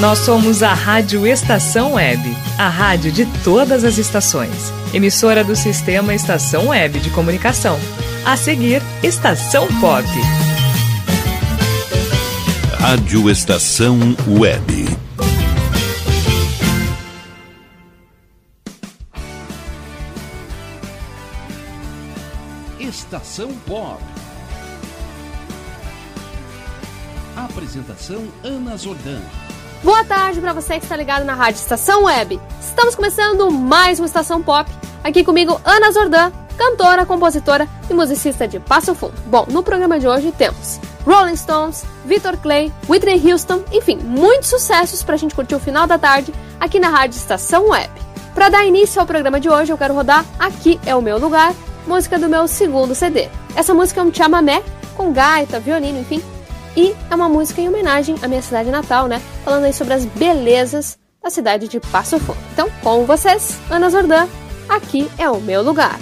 Nós somos a Rádio Estação Web, a rádio de todas as estações. Emissora do Sistema Estação Web de Comunicação. A seguir, Estação Pop. Rádio Estação Web. Estação Pop. Apresentação Ana Zordan. Boa tarde para você que está ligado na Rádio Estação Web. Estamos começando mais uma Estação Pop. Aqui comigo, Ana Zordan, cantora, compositora e musicista de Passo Fundo. Bom, no programa de hoje temos Rolling Stones, Victor Clay, Whitney Houston, enfim, muitos sucessos para a gente curtir o final da tarde aqui na Rádio Estação Web. Para dar início ao programa de hoje, eu quero rodar Aqui é o Meu Lugar, música do meu segundo CD. Essa música é um chamamé, com gaita, violino, enfim, e é uma música em homenagem à minha cidade natal, né? Falando aí sobre as belezas da cidade de Passo Fundo. Então, com vocês, Ana Zordan, aqui é o meu lugar.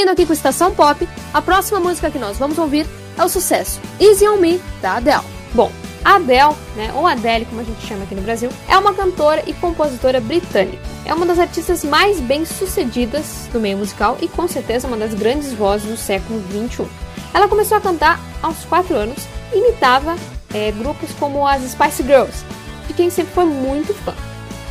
Seguindo aqui com Estação Pop, a próxima música que nós vamos ouvir é o sucesso Easy On Me, da Adele. Bom, a Adele, né, ou Adele como a gente chama aqui no Brasil, é uma cantora e compositora britânica. é uma das artistas mais bem sucedidas do meio musical e com certeza uma das grandes vozes do século XXI. Ela começou a cantar aos 4 anos e imitava é, grupos como as Spice Girls, de quem sempre foi muito fã.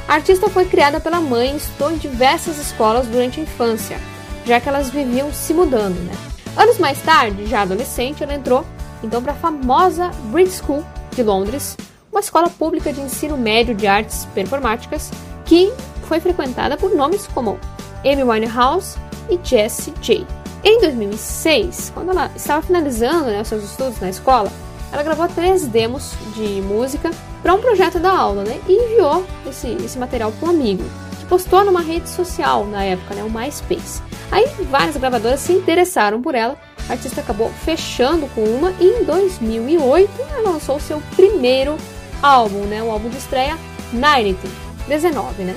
A artista foi criada pela mãe e estudou em diversas escolas durante a infância, já que elas viviam se mudando. Né? Anos mais tarde, já adolescente, ela entrou então para a famosa Brit School de Londres, uma escola pública de ensino médio de artes performáticas que foi frequentada por nomes como Amy Winehouse e Jessie J. Em 2006, quando ela estava finalizando né, os seus estudos na escola, ela gravou três demos de música para um projeto da aula né, e enviou esse, esse material para um amigo, postou numa rede social na época, né, o MySpace. Aí várias gravadoras se interessaram por ela, a artista acabou fechando com uma e em 2008 ela lançou seu primeiro álbum, né, o álbum de estreia 90, 19, né.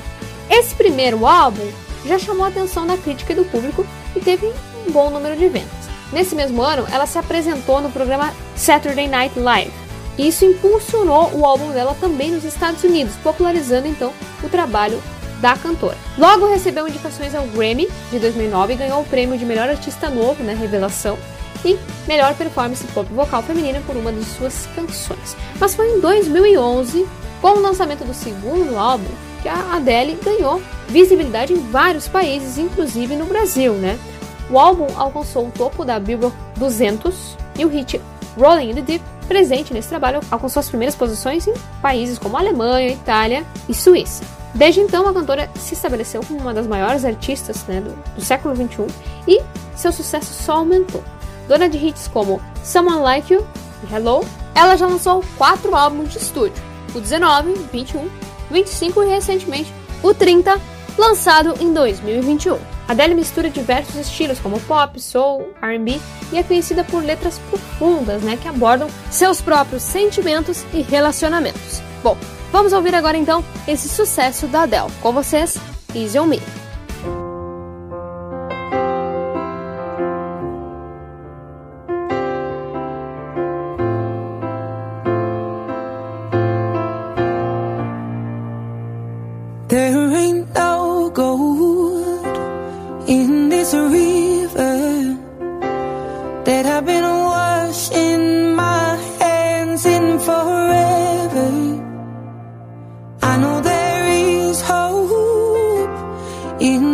Esse primeiro álbum já chamou a atenção da crítica e do público e teve um bom número de vendas. Nesse mesmo ano, ela se apresentou no programa Saturday Night Live. Isso impulsionou o álbum dela também nos Estados Unidos, popularizando então o trabalho da cantora. Logo recebeu indicações ao Grammy de 2009 e ganhou o prêmio de melhor artista novo, né, revelação, e melhor performance pop vocal feminina por uma de suas canções. Mas foi em 2011, com o lançamento do segundo álbum, que a Adele ganhou visibilidade em vários países, inclusive no Brasil, né? O álbum alcançou o topo da Billboard 200 e o hit Rolling in the Deep, presente nesse trabalho, alcançou as primeiras posições em países como Alemanha, Itália e Suíça. Desde então, a cantora se estabeleceu como uma das maiores artistas né, do, do século XXI e seu sucesso só aumentou. Dona de hits como Someone Like You e Hello, ela já lançou quatro álbuns de estúdio: o 19, 21, 25 e recentemente o 30, lançado em 2021. Adele mistura diversos estilos como pop, soul, R&B e é conhecida por letras profundas, né, que abordam seus próprios sentimentos e relacionamentos. Bom, vamos ouvir agora então esse sucesso da Adele. Com vocês, Easy on Me. in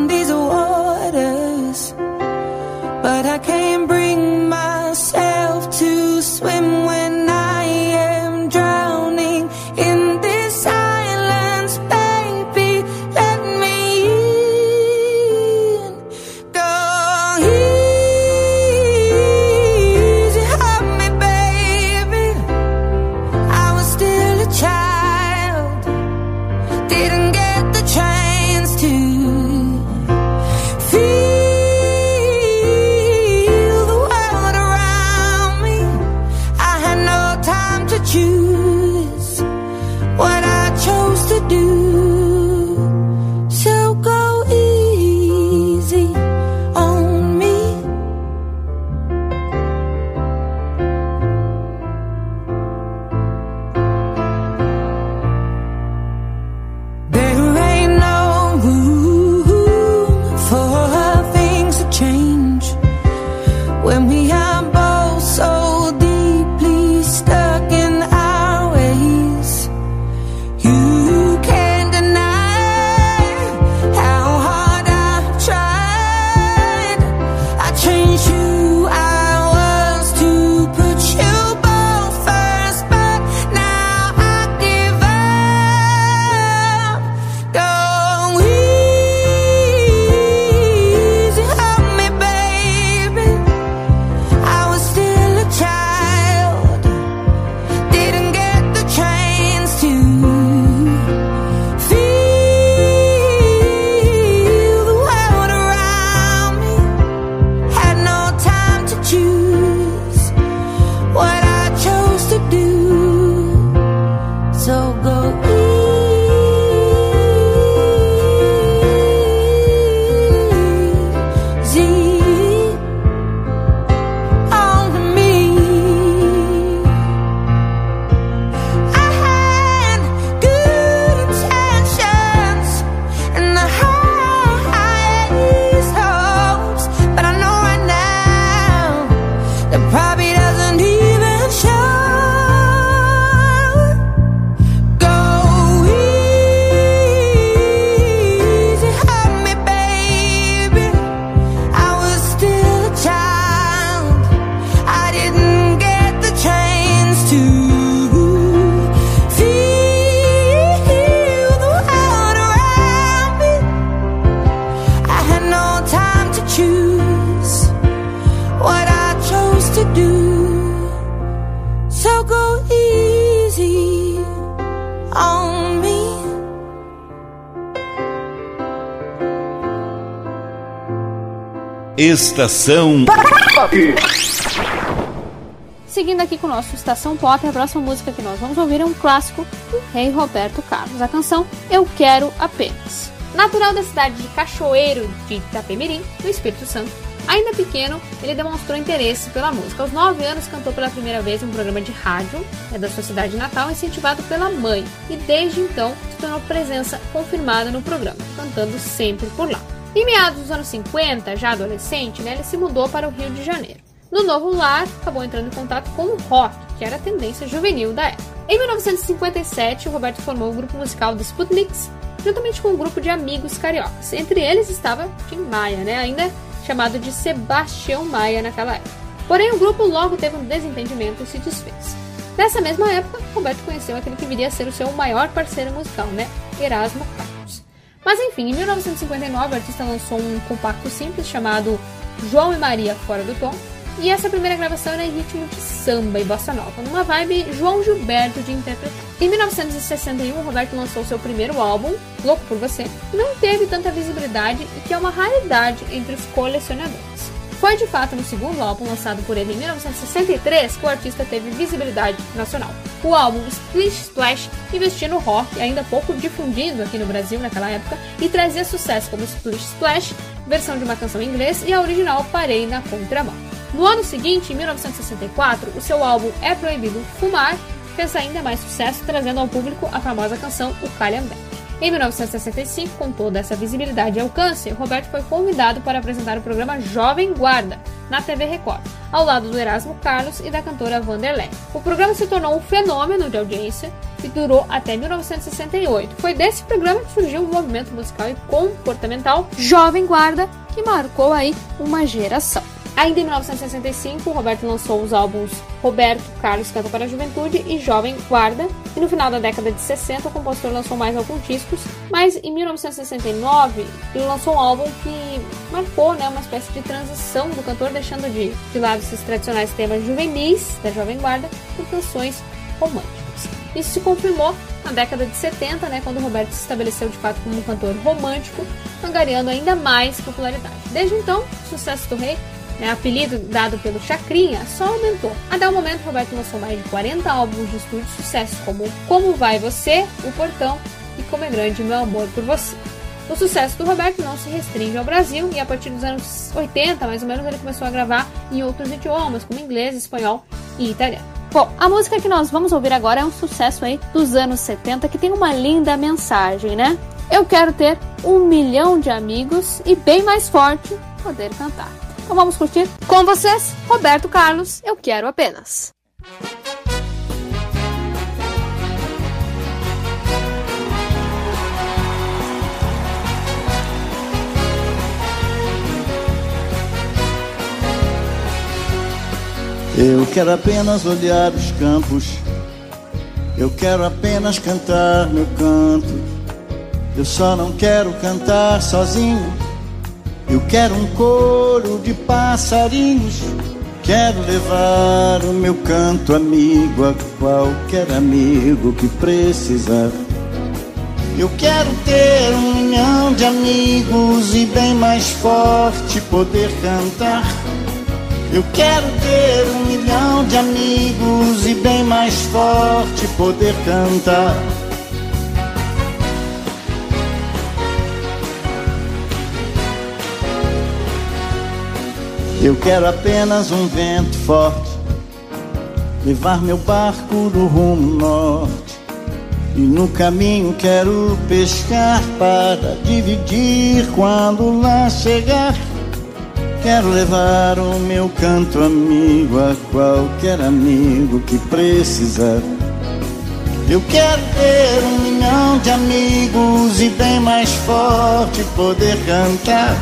Estação Seguindo aqui com o nosso Estação Pop, a próxima música que nós vamos ouvir é um clássico do rei Roberto Carlos, a canção Eu Quero Apenas. Natural da cidade de Cachoeiro de Itapemirim, no Espírito Santo, ainda pequeno, ele demonstrou interesse pela música. Aos 9 anos, cantou pela primeira vez em um programa de rádio é da sua cidade natal, incentivado pela mãe, e desde então se tornou presença confirmada no programa, cantando sempre por lá. Em meados dos anos 50, já adolescente, ele se mudou para o Rio de Janeiro. No novo lar, acabou entrando em contato com o rock, que era a tendência juvenil da época. Em 1957, o Roberto formou o grupo musical The Sputniks, juntamente com um grupo de amigos cariocas. Entre eles estava Tim Maia, né, ainda chamado de Sebastião Maia naquela época. Porém, o grupo logo teve um desentendimento e se desfez. Nessa mesma época, Roberto conheceu aquele que viria a ser o seu maior parceiro musical, né, Erasmo Carlos. Mas enfim, em 1959, o artista lançou um compacto simples chamado João e Maria Fora do Tom, e essa primeira gravação era em ritmo de samba e bossa nova, numa vibe João Gilberto de interpretar. Em 1961, Roberto lançou seu primeiro álbum, Louco por Você, que não teve tanta visibilidade e que é uma raridade entre os colecionadores. Foi de fato no segundo álbum, lançado por ele em 1963, que o artista teve visibilidade nacional. O álbum Splish Splash investia no rock, ainda pouco difundido aqui no Brasil naquela época, e trazia sucesso como Splish Splash, versão de uma canção em inglês, e a original Parei na Contramão. No ano seguinte, em 1964, o seu álbum É Proibido Fumar fez ainda mais sucesso, trazendo ao público a famosa canção O Calhambeque. Em 1965, com toda essa visibilidade e alcance, Roberto foi convidado para apresentar o programa Jovem Guarda, na TV Record, ao lado do Erasmo Carlos e da cantora Vanderlei. O programa se tornou um fenômeno de audiência e durou até 1968. Foi desse programa que surgiu o movimento musical e comportamental Jovem Guarda, que marcou aí uma geração. Ainda em 1965, Roberto lançou os álbuns Roberto Carlos Canta para a Juventude e Jovem Guarda, e no final da década de 60 o compositor lançou mais alguns discos, mas em 1969 ele lançou um álbum que marcou né, uma espécie de transição do cantor, deixando de, de lado esses tradicionais temas juvenis da Jovem Guarda por canções românticas. Isso se confirmou na década de 70, né, quando Roberto se estabeleceu de fato como um cantor romântico, angariando ainda mais popularidade. Desde então, o sucesso do rei né, apelido dado pelo Chacrinha, só aumentou. Até o momento, Roberto lançou mais de 40 álbuns de estúdio de sucesso, como Como Vai Você, O Portão e Como é Grande Meu Amor por Você. O sucesso do Roberto não se restringe ao Brasil e a partir dos anos 80, mais ou menos, ele começou a gravar em outros idiomas, como inglês, espanhol e italiano. Bom, a música que nós vamos ouvir agora é um sucesso aí dos anos 70 que tem uma linda mensagem, né? Eu quero ter um milhão de amigos e bem mais forte poder cantar. Então vamos curtir com vocês, Roberto Carlos, Eu Quero Apenas. Eu quero apenas olhar os campos, eu quero apenas cantar meu canto. Eu só não quero cantar sozinho. Eu quero um coro de passarinhos. Quero levar o meu canto amigo a qualquer amigo que precisar. Eu quero ter um milhão de amigos e bem mais forte poder cantar. Eu quero ter um milhão de amigos e bem mais forte poder cantar. Eu quero apenas um vento forte, levar meu barco no rumo norte. E no caminho quero pescar para dividir quando lá chegar. Quero levar o meu canto amigo a qualquer amigo que precisar. Eu quero ter um milhão de amigos e bem mais forte poder cantar.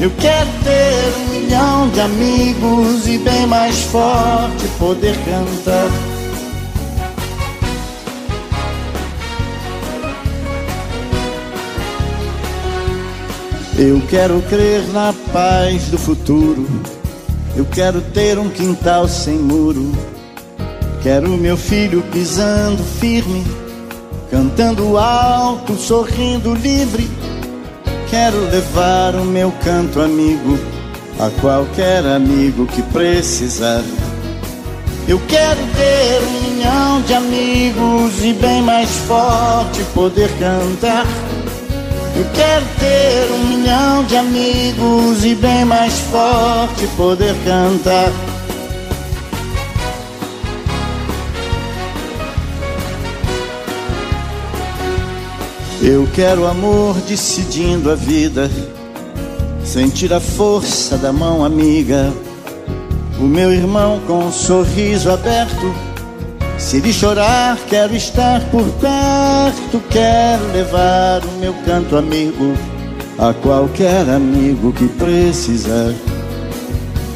Eu quero ter um milhão de amigos e bem mais forte poder cantar. Eu quero crer na paz do futuro. Eu quero ter um quintal sem muro. Quero meu filho pisando firme, cantando alto, sorrindo livre Quero levar o meu canto amigo a qualquer amigo que precisar. Eu quero ter um milhão de amigos e bem mais forte poder cantar. Eu quero ter um milhão de amigos e bem mais forte poder cantar. Eu quero amor decidindo a vida, sentir a força da mão amiga. O meu irmão com um sorriso aberto, se ele chorar, quero estar por perto. Quero levar o meu canto amigo a qualquer amigo que precisar.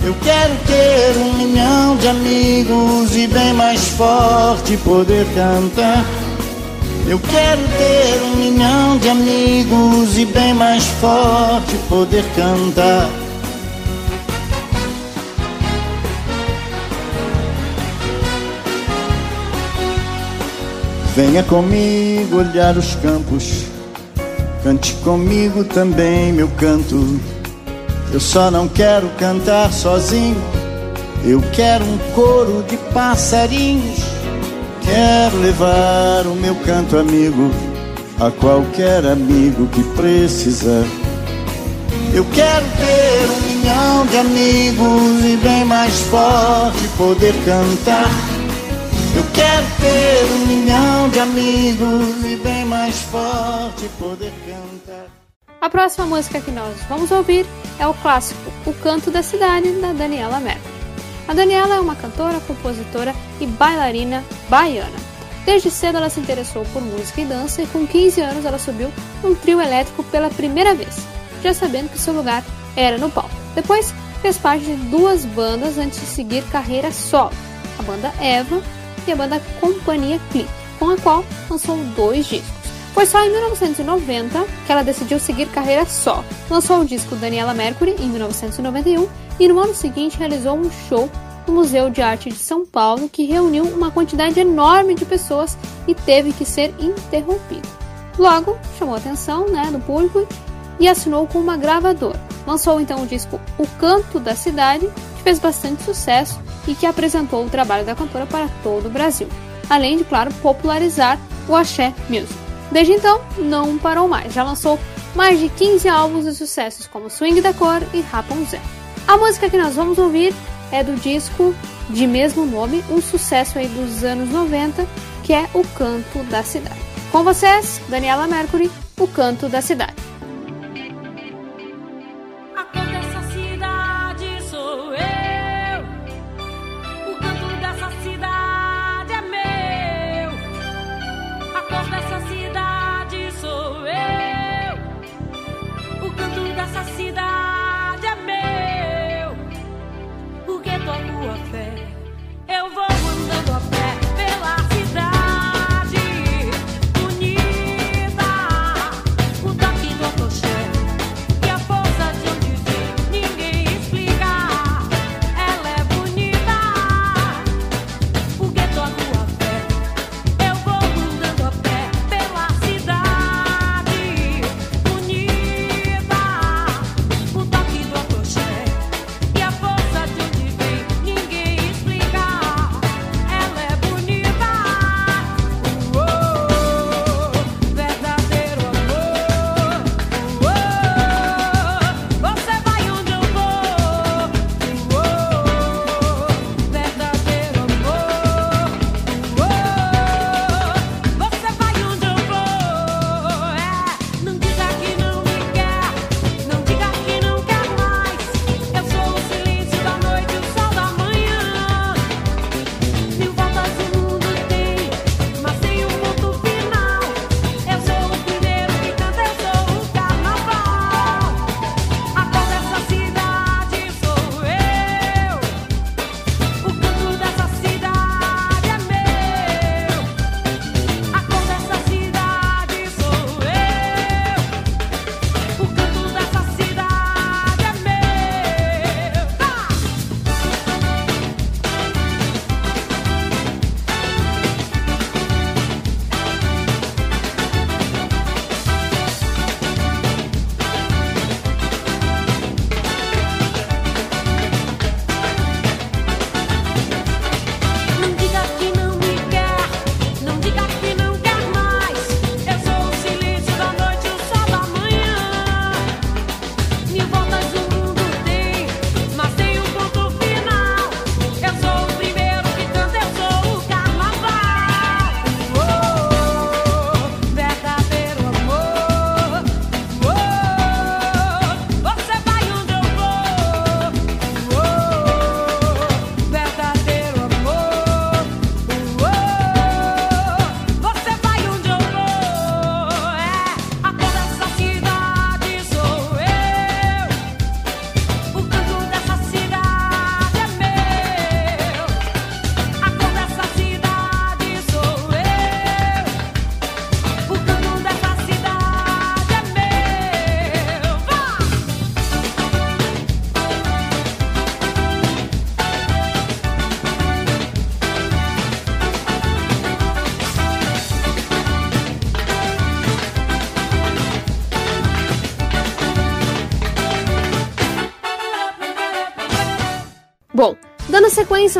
Eu quero ter um milhão de amigos e bem mais forte poder cantar. Eu quero ter um milhão de amigos e bem mais forte poder cantar. Venha comigo olhar os campos, cante comigo também meu canto. Eu só não quero cantar sozinho, eu quero um coro de passarinhos Quero levar o meu canto amigo a qualquer amigo que precisar. Eu quero ter um milhão de amigos e bem mais forte poder cantar. Eu quero ter um milhão de amigos e bem mais forte poder cantar. A próxima música que nós vamos ouvir é o clássico O Canto da Cidade, da Daniela Mercury. A Daniela é uma cantora, compositora e bailarina baiana. Desde cedo ela se interessou por música e dança e com 15 anos ela subiu num trio elétrico pela primeira vez, já sabendo que seu lugar era no palco. Depois fez parte de duas bandas antes de seguir carreira solo, a banda Eva e a banda Companhia Clip, com a qual lançou dois discos. Foi só em 1990 que ela decidiu seguir carreira só. Lançou o disco Daniela Mercury em 1991 e no ano seguinte realizou um show no Museu de Arte de São Paulo que reuniu uma quantidade enorme de pessoas e teve que ser interrompido. Logo, chamou a atenção né, do público e assinou com uma gravadora. Lançou então o disco O Canto da Cidade, que fez bastante sucesso e que apresentou o trabalho da cantora para todo o Brasil, além de, claro, popularizar o axé music. Desde então, não parou mais, já lançou mais de 15 álbuns de sucessos como Swing da Cor e Rapunzel. A música que nós vamos ouvir é do disco de mesmo nome, um sucesso aí dos anos 90, que é O Canto da Cidade. Com vocês, Daniela Mercury, O Canto da Cidade.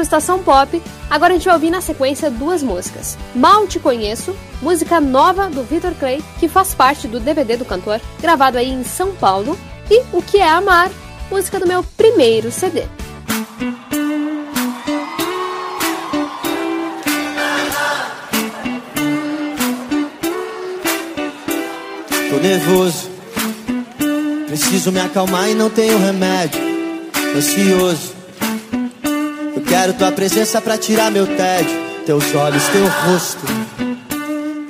Ao Estação Pop, agora a gente vai ouvir na sequência duas músicas. Mal Te Conheço, música nova do Victor Clay, que faz parte do DVD do cantor, gravado aí em São Paulo, e O Que É Amar, música do meu primeiro CD. Tô nervoso, preciso me acalmar e não tenho remédio. Ansioso, quero tua presença pra tirar meu tédio. Teus olhos, teu rosto,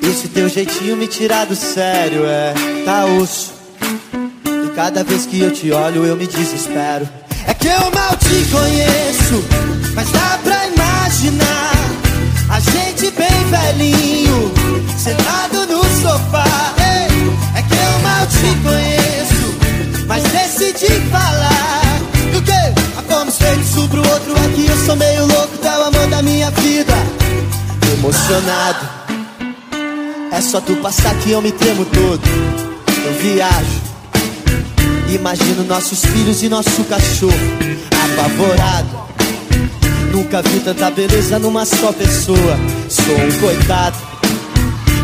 esse teu jeitinho me tirar do sério, é, tá osso. E cada vez que eu te olho eu me desespero. É que eu mal te conheço, mas dá pra imaginar a gente bem velhinho, sentado no sofá. Ei, é que eu mal te conheço, mas decidi falar. A feitos um pro outro aqui. Eu sou meio louco, tá o amor da minha vida. Emocionado, é só tu passar que eu me tremo todo. Eu viajo. Imagino nossos filhos e nosso cachorro apavorado. Nunca vi tanta beleza numa só pessoa. Sou um coitado.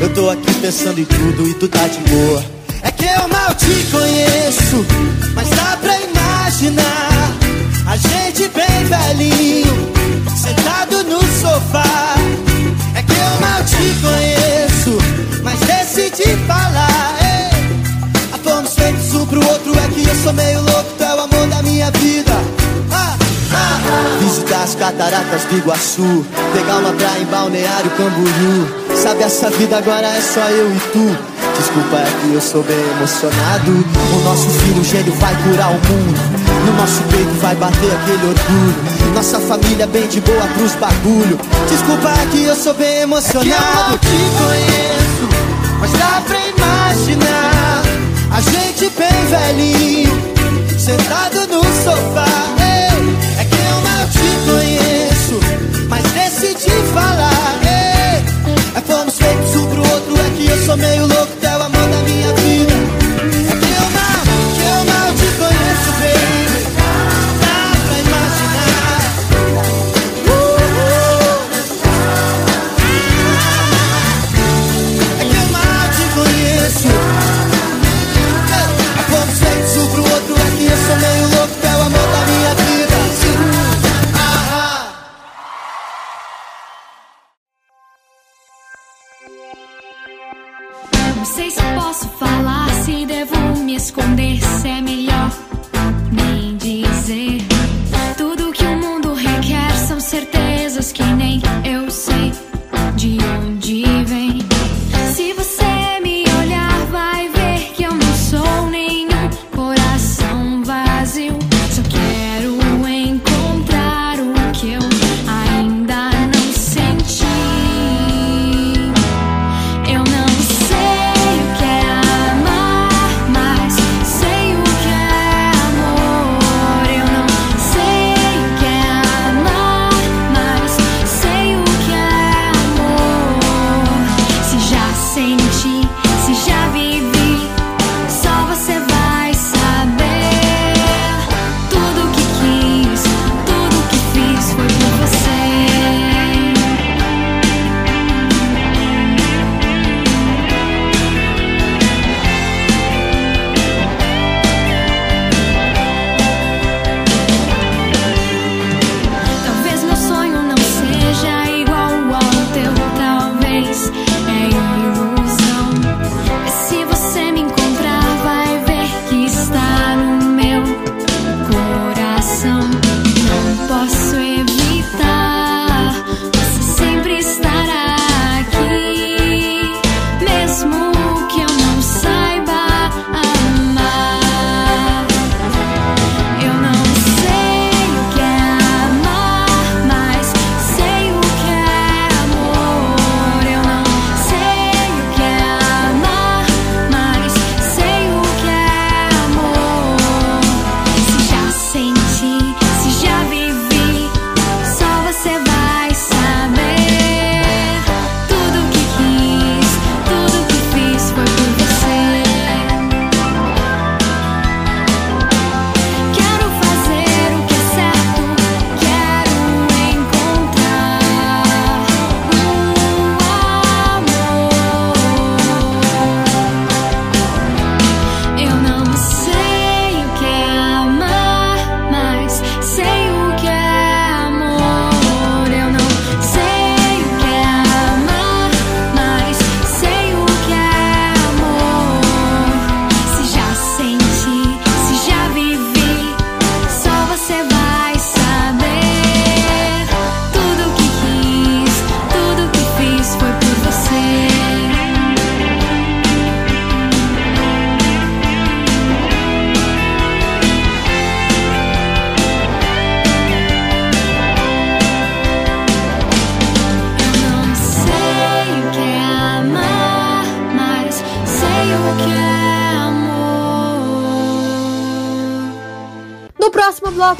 Eu tô aqui pensando em tudo e tu tá de boa. É que eu mal te conheço, mas dá pra imaginar a gente bem velhinho, sentado no sofá. É que eu mal te conheço, mas decidi falar. Ei, a fomos feitos um pro outro, é que eu sou meio louco, tu é o amor da minha vida. Ah, ah. Visitar as cataratas do Iguaçu, pegar uma praia em Balneário Camboriú. Sabe, essa vida agora é só eu e tu. Desculpa, é que eu sou bem emocionado. O nosso filho gênio vai curar o mundo. No nosso peito vai bater aquele orgulho. Nossa família bem de boa pros bagulho. Desculpa, que eu sou bem emocionado. É eu não te conheço, mas dá pra imaginar a gente bem velhinho, sentado no sofá. Ei, é que eu não te conheço, mas decidi falar. Ei, é fomos feitos um pro outro, é que eu sou meio louco,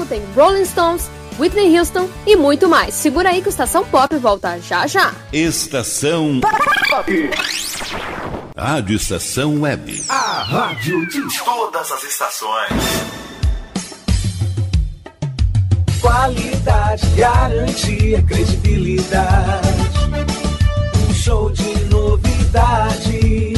tem Rolling Stones, Whitney Houston e muito mais. Segura aí que o Estação Pop volta já já. Estação Pop. Rádio Estação Web. A rádio de todas as estações. Qualidade, garantia, credibilidade. Um show de novidades.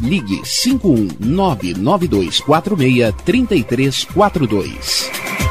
ligue 51992463342.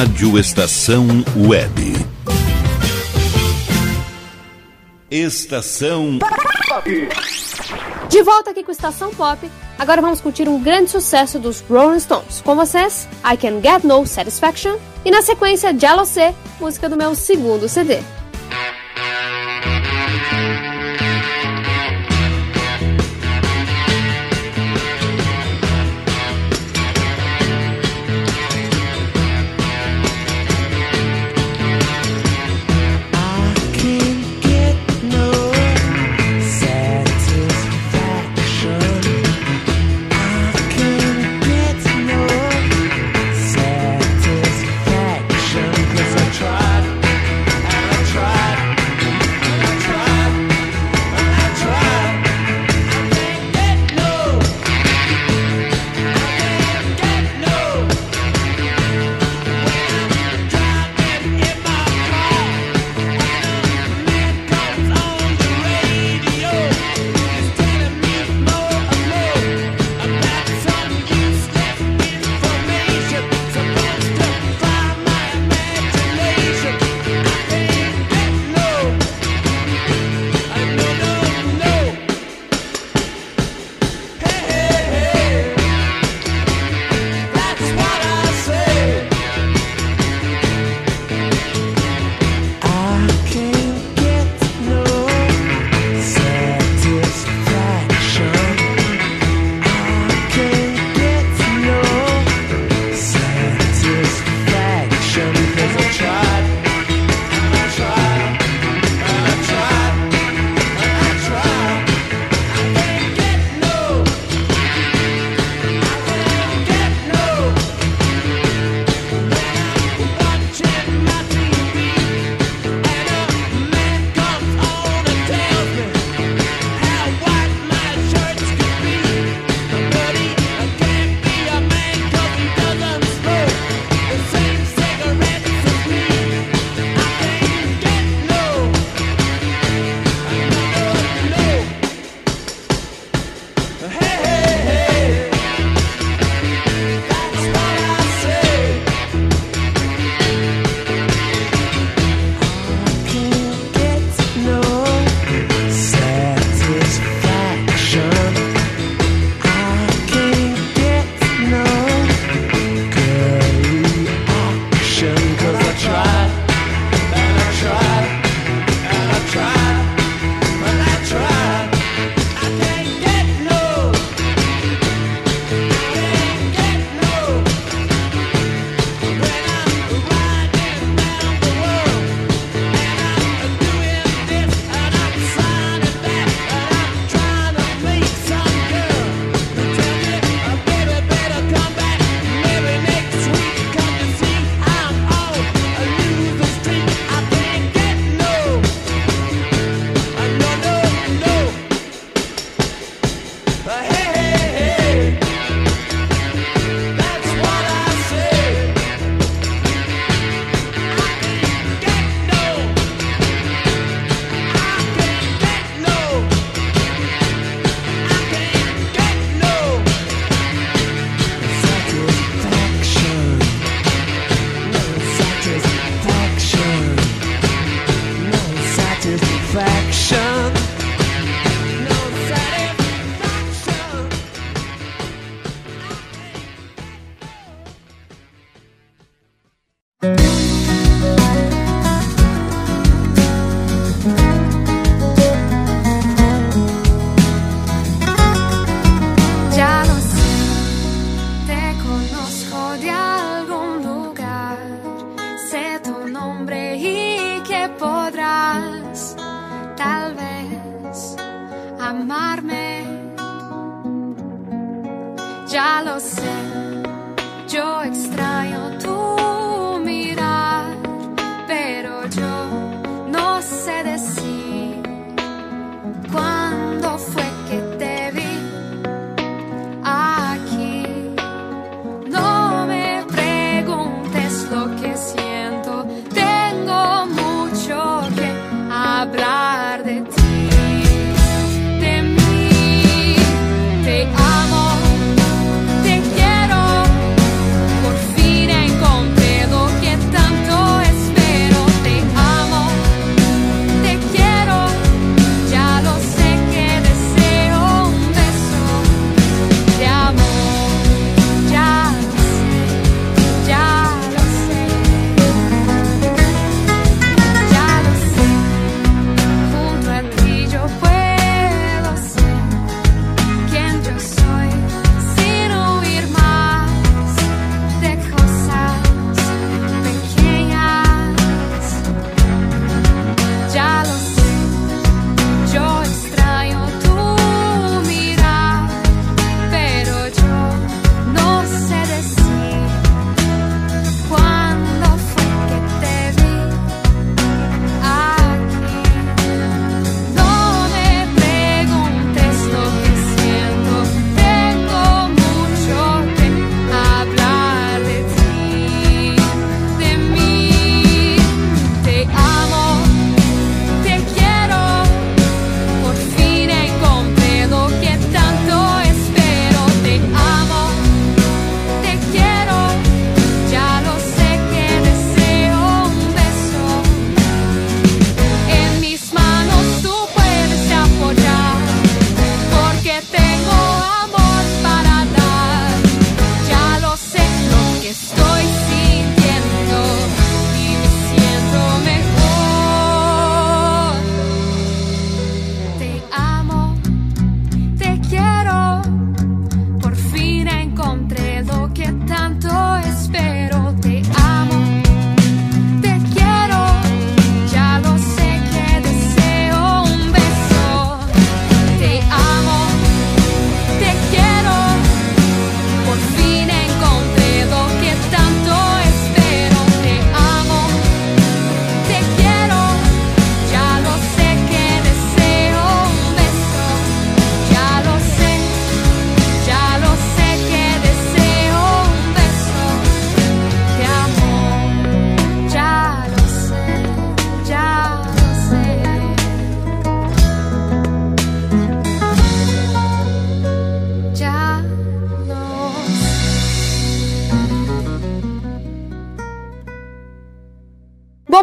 Rádio Estação Web. Estação De volta aqui com Estação Pop, agora vamos curtir um grande sucesso dos Rolling Stones. Com vocês, I Can Get No Satisfaction e na sequência, Jealousy, música do meu segundo CD.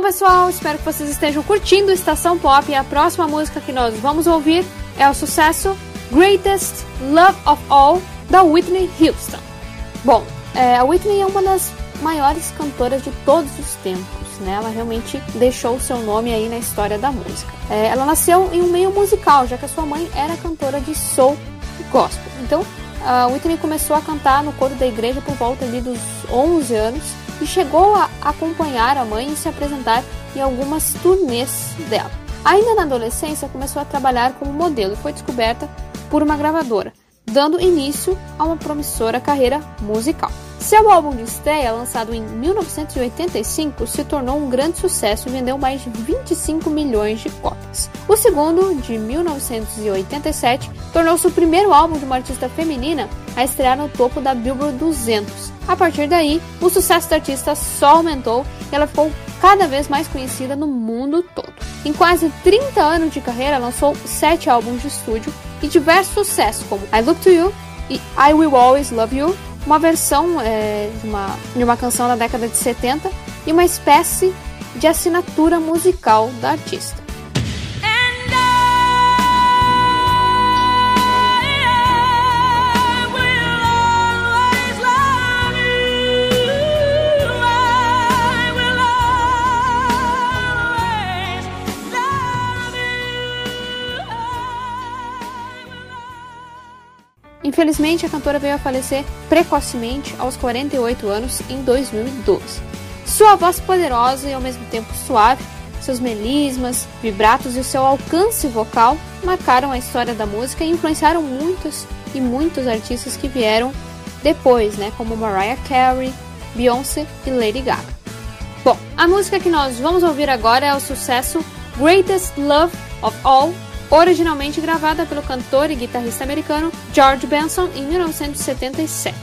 Pessoal, espero que vocês estejam curtindo Estação Pop. E a próxima música que nós vamos ouvir é o sucesso Greatest Love of All, da Whitney Houston. Bom, é, a Whitney é uma das maiores cantoras de todos os tempos, né? Ela realmente deixou o seu nome aí na história da música. É, ela nasceu em um meio musical, já que a sua mãe era cantora de soul e gospel. Então, a Whitney começou a cantar no coro da igreja por volta ali dos 11 anos e chegou a acompanhar a mãe e se apresentar em algumas turnês dela. Ainda na adolescência, começou a trabalhar como modelo e foi descoberta por uma gravadora, dando início a uma promissora carreira musical. Seu álbum de estreia, lançado em 1985, se tornou um grande sucesso e vendeu mais de 25 milhões de cópias. O segundo, de 1987, tornou-se o primeiro álbum de uma artista feminina a estrear no topo da Billboard 200. A partir daí, o sucesso da artista só aumentou e ela ficou cada vez mais conhecida no mundo todo. Em quase 30 anos de carreira, lançou sete álbuns de estúdio e diversos sucessos como I Look to You e I Will Always Love You, uma versão é, de, uma, de uma canção da década de 70 e uma espécie de assinatura musical da artista. Infelizmente, a cantora veio a falecer precocemente aos 48 anos em 2012. Sua voz poderosa e ao mesmo tempo suave seus melismas, vibratos e o seu alcance vocal marcaram a história da música e influenciaram muitos e muitos artistas que vieram depois, né, como Mariah Carey, Beyoncé e Lady Gaga. Bom, a música que nós vamos ouvir agora é o sucesso Greatest Love of All, originalmente gravada pelo cantor e guitarrista americano George Benson em 1977.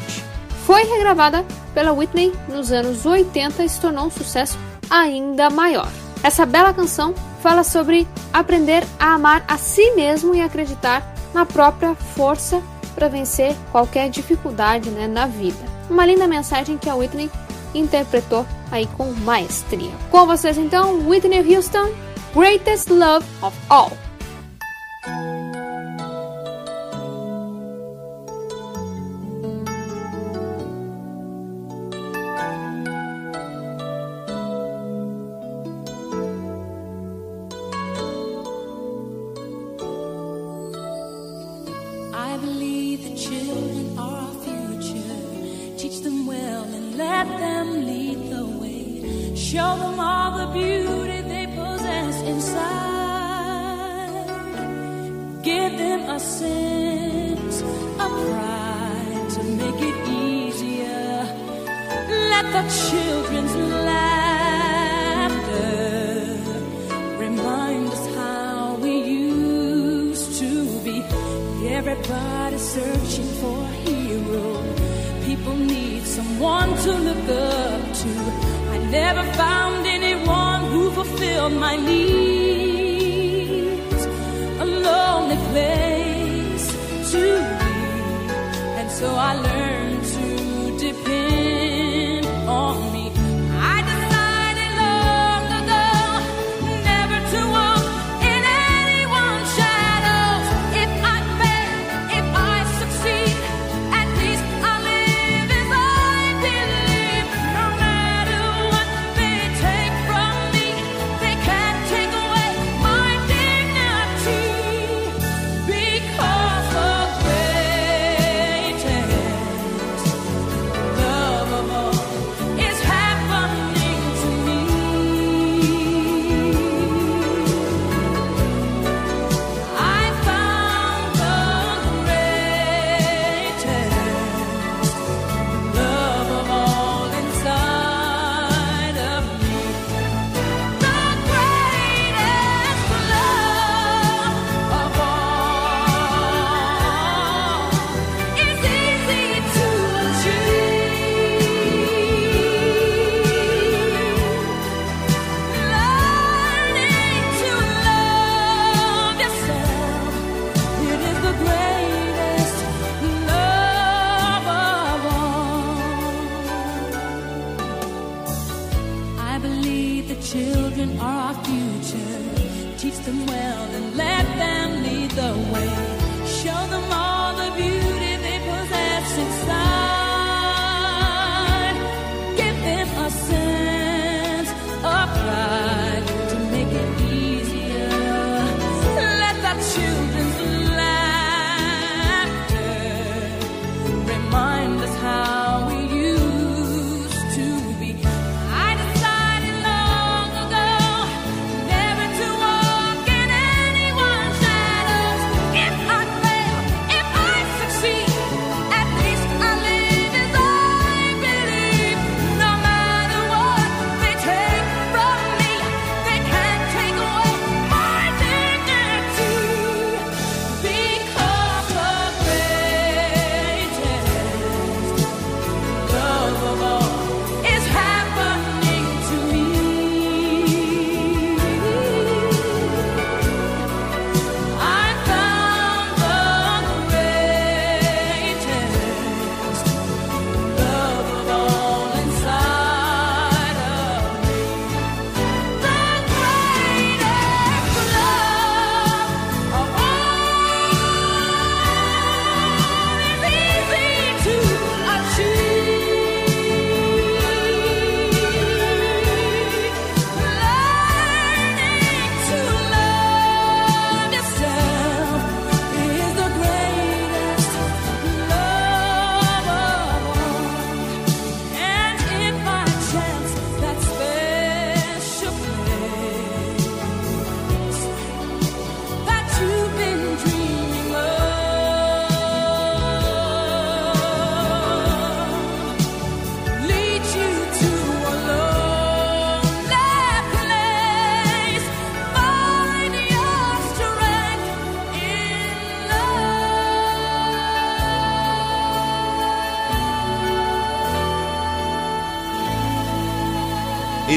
Foi regravada pela Whitney nos anos 80 e se tornou um sucesso ainda maior. Essa bela canção fala sobre aprender a amar a si mesmo e acreditar na própria força para vencer qualquer dificuldade né, na vida. Uma linda mensagem que a Whitney interpretou aí com maestria. Com vocês então, Whitney Houston, Greatest Love of All.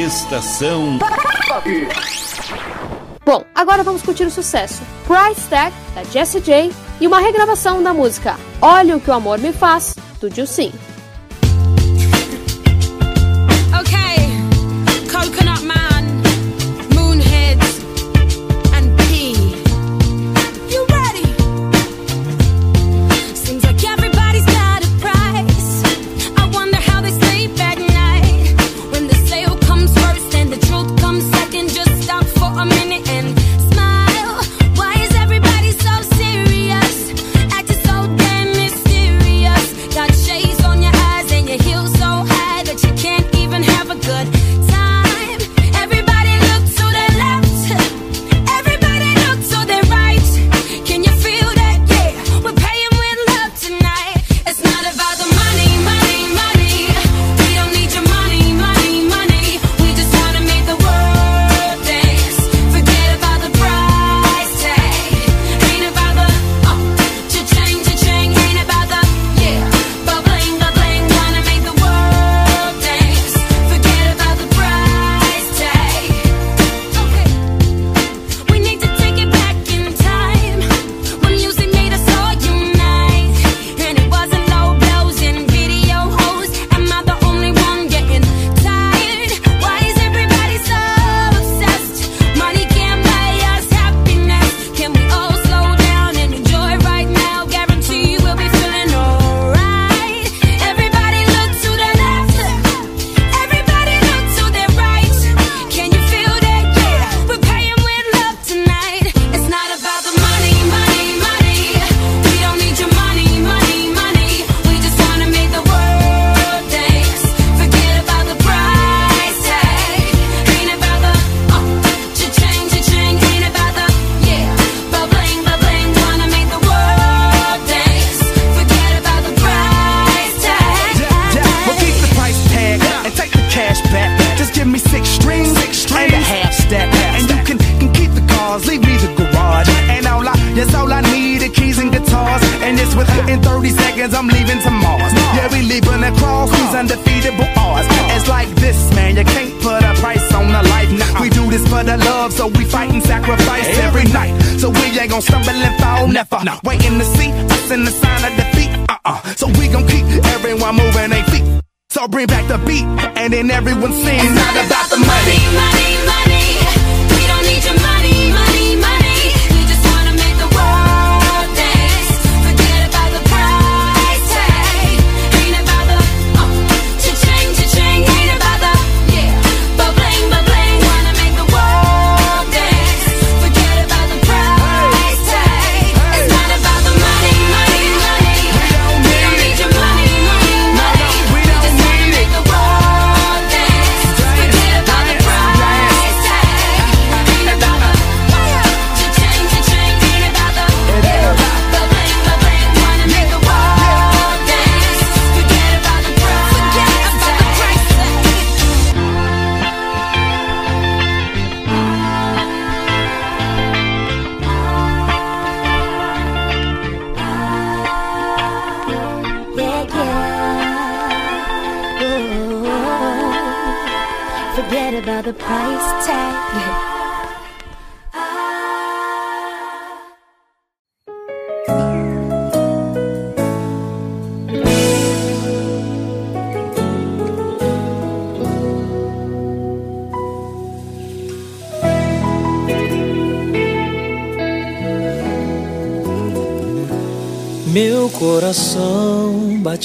Estação Bom, agora vamos curtir o sucesso Price Tag, da Jessie J, e uma regravação da música Olha o que o amor me faz, do Gilcinho. 30 seconds, I'm leaving to Mars. Yeah, we leaping across these undefeatable odds. It's like this, man, you can't put a price on a life. Nah, we do this for the love, so we fight and sacrifice every night. So we ain't gonna stumble and fall, never. Nah. Waiting to see us in the sign of defeat. Uh-uh. So we gon' keep everyone moving their feet. So bring back the beat, and then everyone sings. It's not about the money. money, money.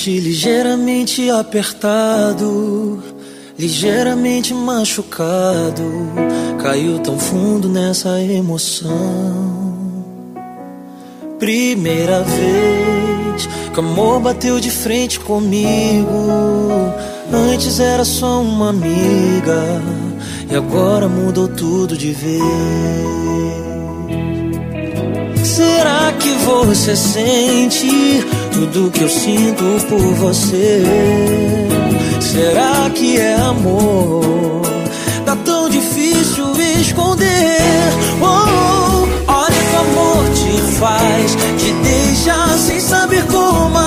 Ligeiramente, ligeiramente apertado, ligeiramente machucado, caiu tão fundo nessa emoção. Primeira vez que o amor bateu de frente comigo, antes era só uma amiga e agora mudou tudo de vez. Será que você sente? tudo que eu sinto por você. Será que é amor? Tá tão difícil esconder. Oh, olha o que amor te faz, te deixa sem saber como.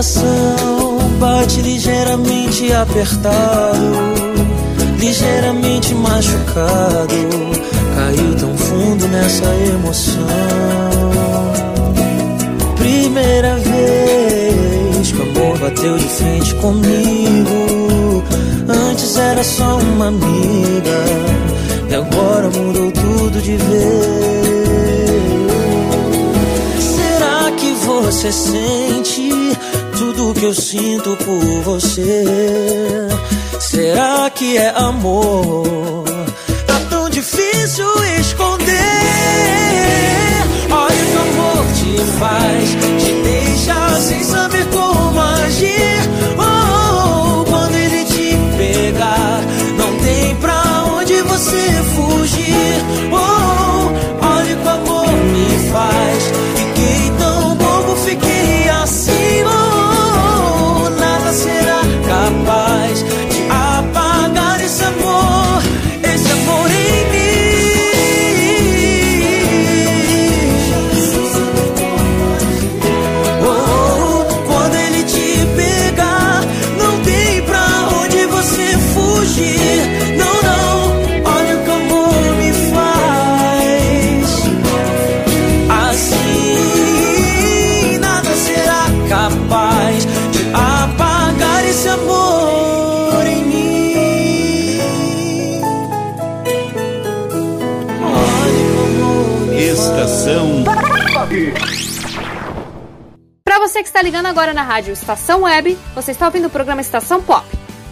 Coração bate ligeiramente apertado, ligeiramente machucado. Caiu tão fundo nessa emoção. Primeira vez que o amor bateu de frente comigo. Antes era só uma amiga, e agora mudou tudo de vez. Será que você sente que eu sinto por você? Será que é amor? Está ligando agora na rádio Estação Web, você está ouvindo o programa Estação Pop.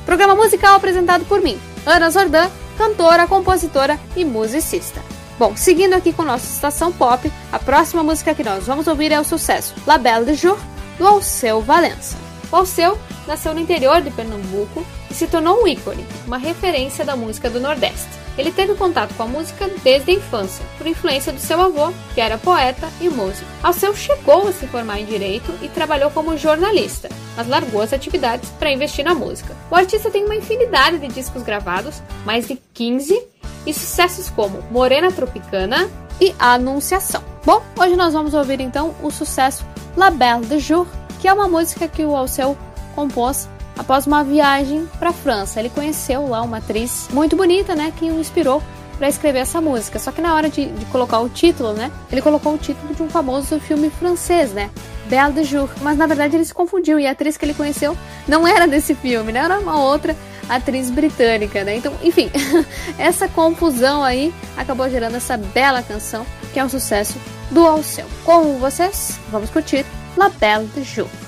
Programa musical apresentado por mim, Ana Zordan, cantora, compositora e musicista. Bom, seguindo aqui com o nosso Estação Pop, a próxima música que nós vamos ouvir é o sucesso La Belle de Jour, do Alceu Valença. O Alceu nasceu no interior de Pernambuco e se tornou um ícone, uma referência da música do Nordeste. Ele teve contato com a música desde a infância, por influência do seu avô, que era poeta e músico. Alceu chegou a se formar em direito e trabalhou como jornalista, mas largou as atividades para investir na música. O artista tem uma infinidade de discos gravados, mais de 15, e sucessos como Morena Tropicana e Anunciação. Bom, hoje nós vamos ouvir então o sucesso La Belle de Jour, que é uma música que o Alceu compôs após uma viagem para a França. Ele conheceu lá uma atriz muito bonita, né, que o inspirou para escrever essa música. Só que na hora de, de, colocar o título, né, ele colocou o título de um famoso filme francês, né, Belle de Jour. Mas na verdade ele se confundiu e a atriz que ele conheceu não era desse filme, né, era uma outra atriz britânica, né? Então, enfim, essa confusão aí acabou gerando essa bela canção que é um sucesso do Alceu. Com vocês, vamos curtir La Belle de Jour.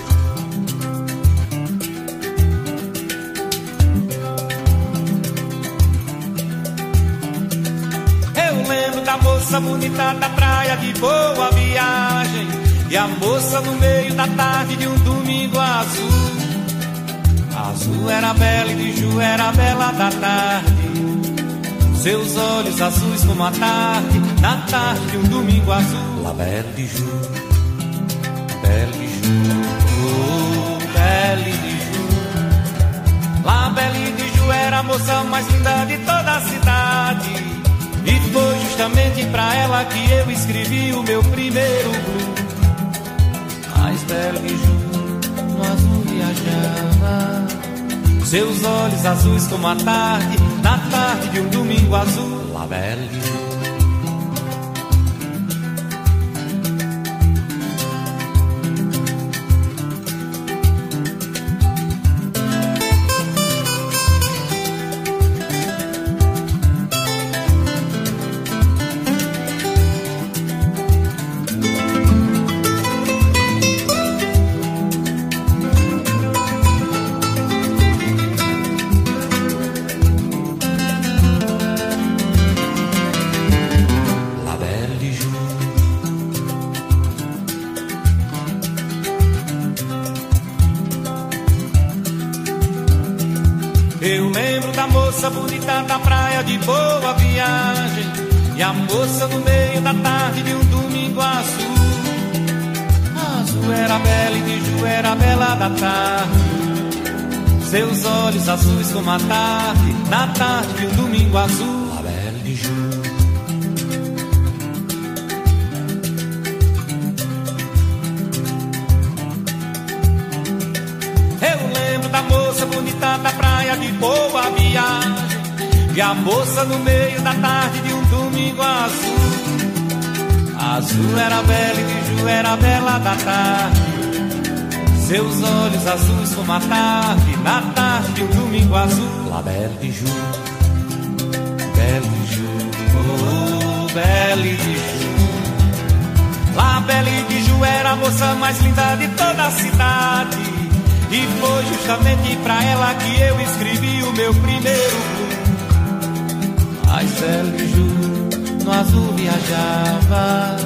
Moça bonita da praia de boa viagem. E a moça no meio da tarde de um domingo azul. Azul era bela e de Ju era a bela da tarde. Seus olhos azuis como a tarde, na tarde de um domingo azul. La Belle du Jour. Belle de Ju, oh, Belle de Ju. La Belle de Ju era a moça mais linda de toda a cidade. Foi justamente pra ela que eu escrevi o meu primeiro blues. Mas Belle de Ju no azul viajava. Seus olhos azuis como a tarde, na tarde de um domingo azul. La Belle moça no meio da tarde de um domingo azul. Azul era bela e de Ju era bela da tarde. Seus olhos azuis como a tarde, na tarde de um domingo azul. Bela de Ju. da moça bonita da praia de boa viagem. E a moça no meio da tarde de domingo azul. Azul era bela e Ju era bela da tarde. Seus olhos azuis como a tarde, na tarde, o domingo azul. La Belle de Ju, Belle de Ju, oh, Belle de Ju. La Belle de Ju era a moça mais linda de toda a cidade. E foi justamente pra ela que eu escrevi o meu primeiro blues. Ai, Célio, juro no azul viajava.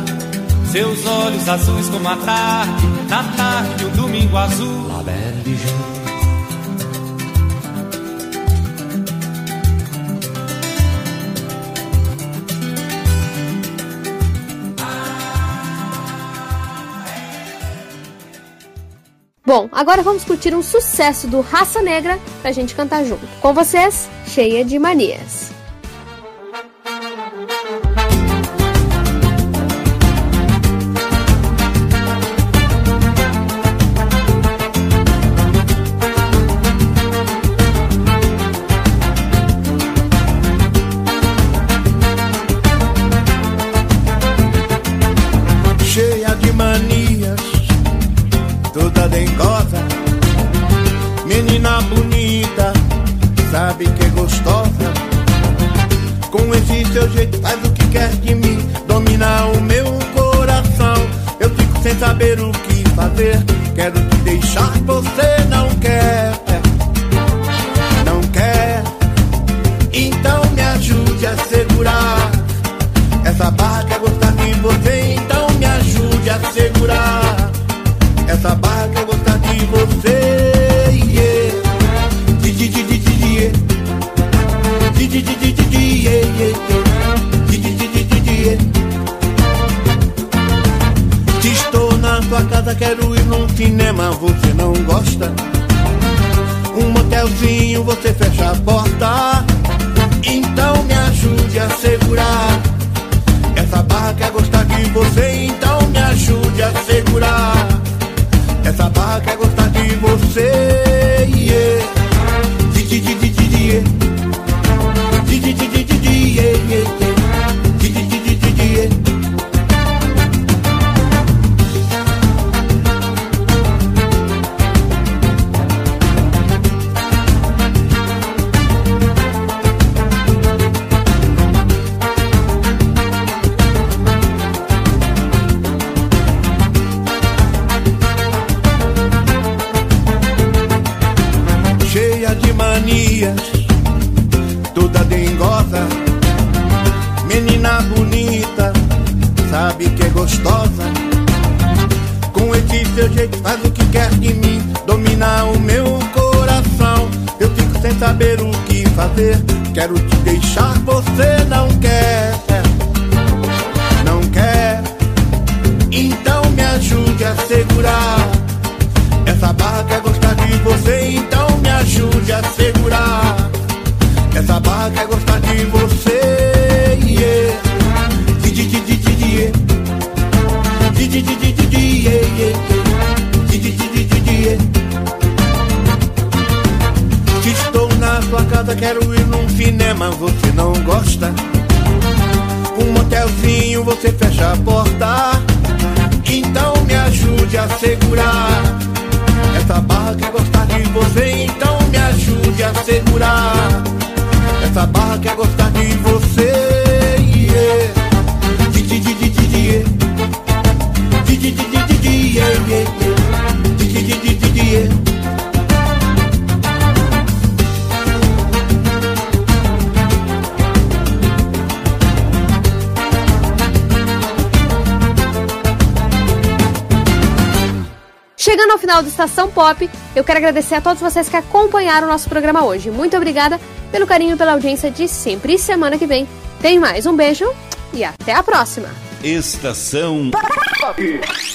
Seus olhos azuis como a tarde, na tarde o um domingo azul. La Belle de Bom, agora vamos curtir um sucesso do Raça Negra pra gente cantar junto. Com vocês, cheia de manias. Estação Pop, eu quero agradecer a todos vocês que acompanharam o nosso programa hoje. Muito obrigada pelo carinho pela audiência de sempre. E semana que vem tem mais. Um beijo e até a próxima. Estação Pop.